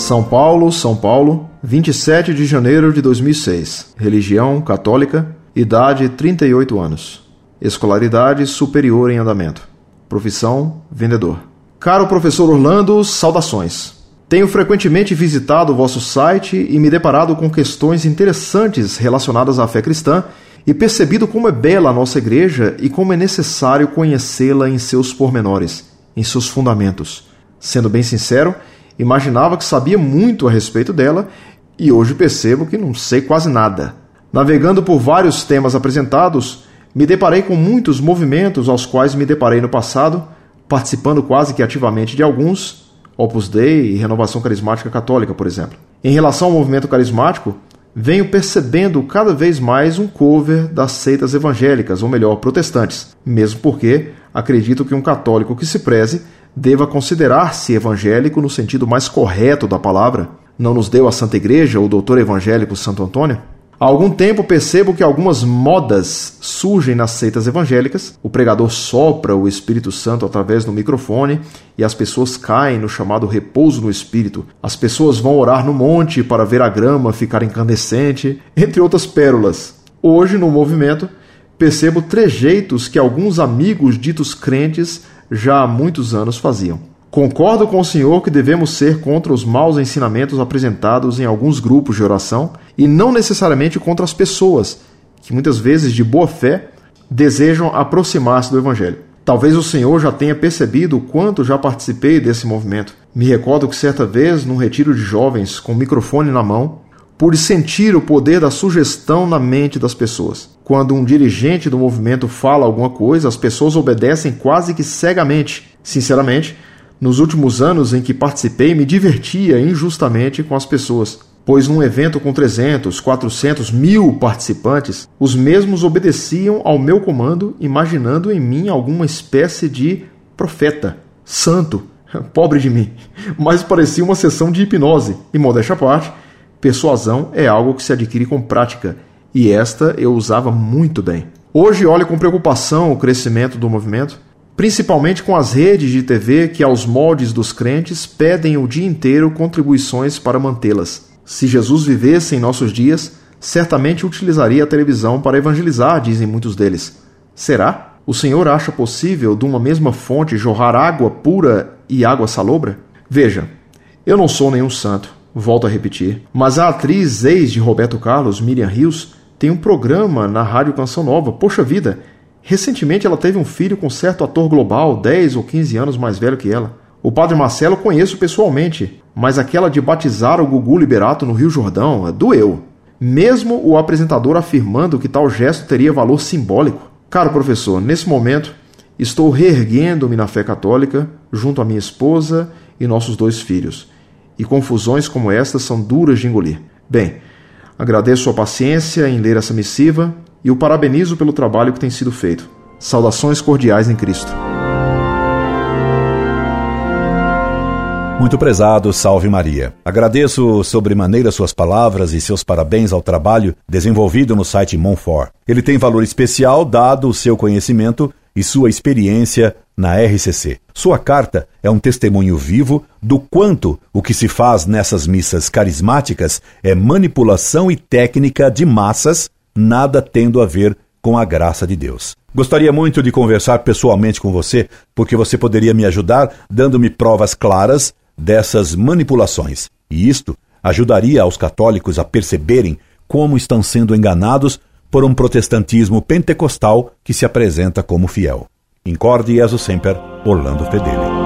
São Paulo, São Paulo, 27 de janeiro de 2006. Religião católica, idade 38 anos. Escolaridade superior em andamento. Profissão vendedor. Caro professor Orlando, saudações. Tenho frequentemente visitado o vosso site e me deparado com questões interessantes relacionadas à fé cristã e percebido como é bela a nossa igreja e como é necessário conhecê-la em seus pormenores, em seus fundamentos. Sendo bem sincero, imaginava que sabia muito a respeito dela e hoje percebo que não sei quase nada. Navegando por vários temas apresentados, me deparei com muitos movimentos aos quais me deparei no passado, participando quase que ativamente de alguns, Opus Dei e Renovação Carismática Católica, por exemplo. Em relação ao movimento carismático, venho percebendo cada vez mais um cover das seitas evangélicas, ou melhor, protestantes, mesmo porque acredito que um católico que se preze deva considerar-se evangélico no sentido mais correto da palavra. Não nos deu a Santa Igreja, o doutor evangélico Santo Antônio? Há algum tempo percebo que algumas modas surgem nas seitas evangélicas. O pregador sopra o Espírito Santo através do microfone e as pessoas caem no chamado repouso no Espírito. As pessoas vão orar no monte para ver a grama ficar incandescente, entre outras pérolas. Hoje, no movimento, percebo trejeitos que alguns amigos ditos crentes já há muitos anos faziam. Concordo com o senhor que devemos ser contra os maus ensinamentos apresentados em alguns grupos de oração e não necessariamente contra as pessoas, que muitas vezes de boa fé desejam aproximar-se do Evangelho. Talvez o senhor já tenha percebido o quanto já participei desse movimento. Me recordo que certa vez, num retiro de jovens com microfone na mão, pude sentir o poder da sugestão na mente das pessoas. Quando um dirigente do movimento fala alguma coisa, as pessoas obedecem quase que cegamente. Sinceramente, nos últimos anos em que participei, me divertia injustamente com as pessoas, pois num evento com 300, 400, mil participantes, os mesmos obedeciam ao meu comando, imaginando em mim alguma espécie de profeta, santo, pobre de mim, mas parecia uma sessão de hipnose. E modéstia à parte, persuasão é algo que se adquire com prática, e esta eu usava muito bem. Hoje olho com preocupação o crescimento do movimento principalmente com as redes de TV que, aos moldes dos crentes, pedem o dia inteiro contribuições para mantê-las. Se Jesus vivesse em nossos dias, certamente utilizaria a televisão para evangelizar, dizem muitos deles. Será? O Senhor acha possível de uma mesma fonte jorrar água pura e água salobra? Veja, eu não sou nenhum santo, volto a repetir, mas a atriz ex de Roberto Carlos, Miriam Rios, tem um programa na Rádio Canção Nova. Poxa vida, Recentemente ela teve um filho com certo ator global, 10 ou 15 anos mais velho que ela. O padre Marcelo conheço pessoalmente, mas aquela de batizar o Gugu Liberato no Rio Jordão é, doeu. Mesmo o apresentador afirmando que tal gesto teria valor simbólico. Caro professor, nesse momento estou reerguendo-me na fé católica junto à minha esposa e nossos dois filhos. E confusões como estas são duras de engolir. Bem, agradeço sua paciência em ler essa missiva e o parabenizo pelo trabalho que tem sido feito. Saudações cordiais em Cristo. Muito prezado, salve Maria. Agradeço sobremaneira suas palavras e seus parabéns ao trabalho desenvolvido no site Monfort. Ele tem valor especial dado o seu conhecimento e sua experiência na RCC. Sua carta é um testemunho vivo do quanto o que se faz nessas missas carismáticas é manipulação e técnica de massas nada tendo a ver com a graça de Deus. Gostaria muito de conversar pessoalmente com você, porque você poderia me ajudar dando-me provas claras dessas manipulações. E isto ajudaria aos católicos a perceberem como estão sendo enganados por um protestantismo pentecostal que se apresenta como fiel. Incorde Jesus Semper, Orlando Fedeli.